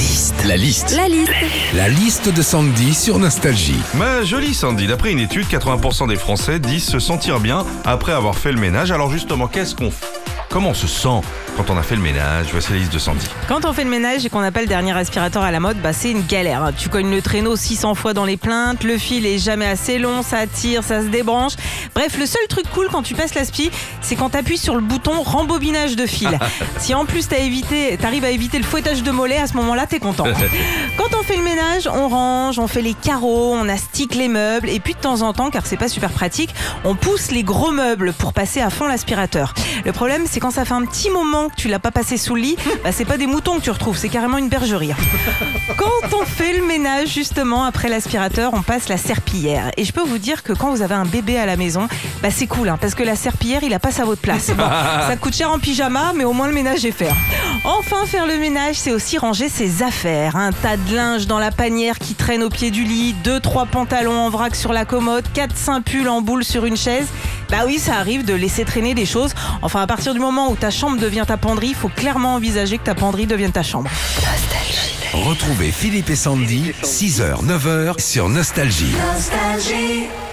liste. La liste. La liste. La liste de Sandy sur Nostalgie. Ma jolie Sandy, d'après une étude, 80% des Français disent se sentir bien après avoir fait le ménage. Alors justement, qu'est-ce qu'on f- Comment on se sent quand on a fait le ménage? Voici la liste de Sandy. Quand on fait le ménage et qu'on n'a pas le dernier aspirateur à la mode, bah c'est une galère. hein. Tu cognes le traîneau 600 fois dans les plaintes, le fil est jamais assez long, ça tire, ça se débranche. Bref, le seul truc cool quand tu passes l'aspi, c'est quand tu appuies sur le bouton rembobinage de fil. si en plus tu arrives à éviter le fouettage de mollet, à ce moment-là, t'es content. Quand on fait le ménage, on range, on fait les carreaux, on astique les meubles et puis de temps en temps, car c'est pas super pratique, on pousse les gros meubles pour passer à fond l'aspirateur. Le problème, c'est quand ça fait un petit moment que tu l'as pas passé sous le lit, bah, c'est pas des moutons que tu retrouves, c'est carrément une bergerie. Quand on fait le ménage, justement, après l'aspirateur, on passe la serpillière. Et je peux vous dire que quand vous avez un bébé à la maison, bah, c'est cool, hein, parce que la serpillière, il a pas sa votre place. Bon, ça coûte cher en pyjama, mais au moins le ménage est fait. Enfin, faire le ménage, c'est aussi ranger ses affaires. Un tas de linge dans la panière qui traîne au pied du lit, deux, trois pantalons en vrac sur la commode, quatre, cinq pulls en boule sur une chaise. Bah oui, ça arrive de laisser traîner des choses. Enfin, à partir du moment où ta chambre devient ta penderie, il faut clairement envisager que ta penderie devienne ta chambre. Retrouvez Philippe et Sandy, 6h, 9h sur Nostalgie. Nostalgie.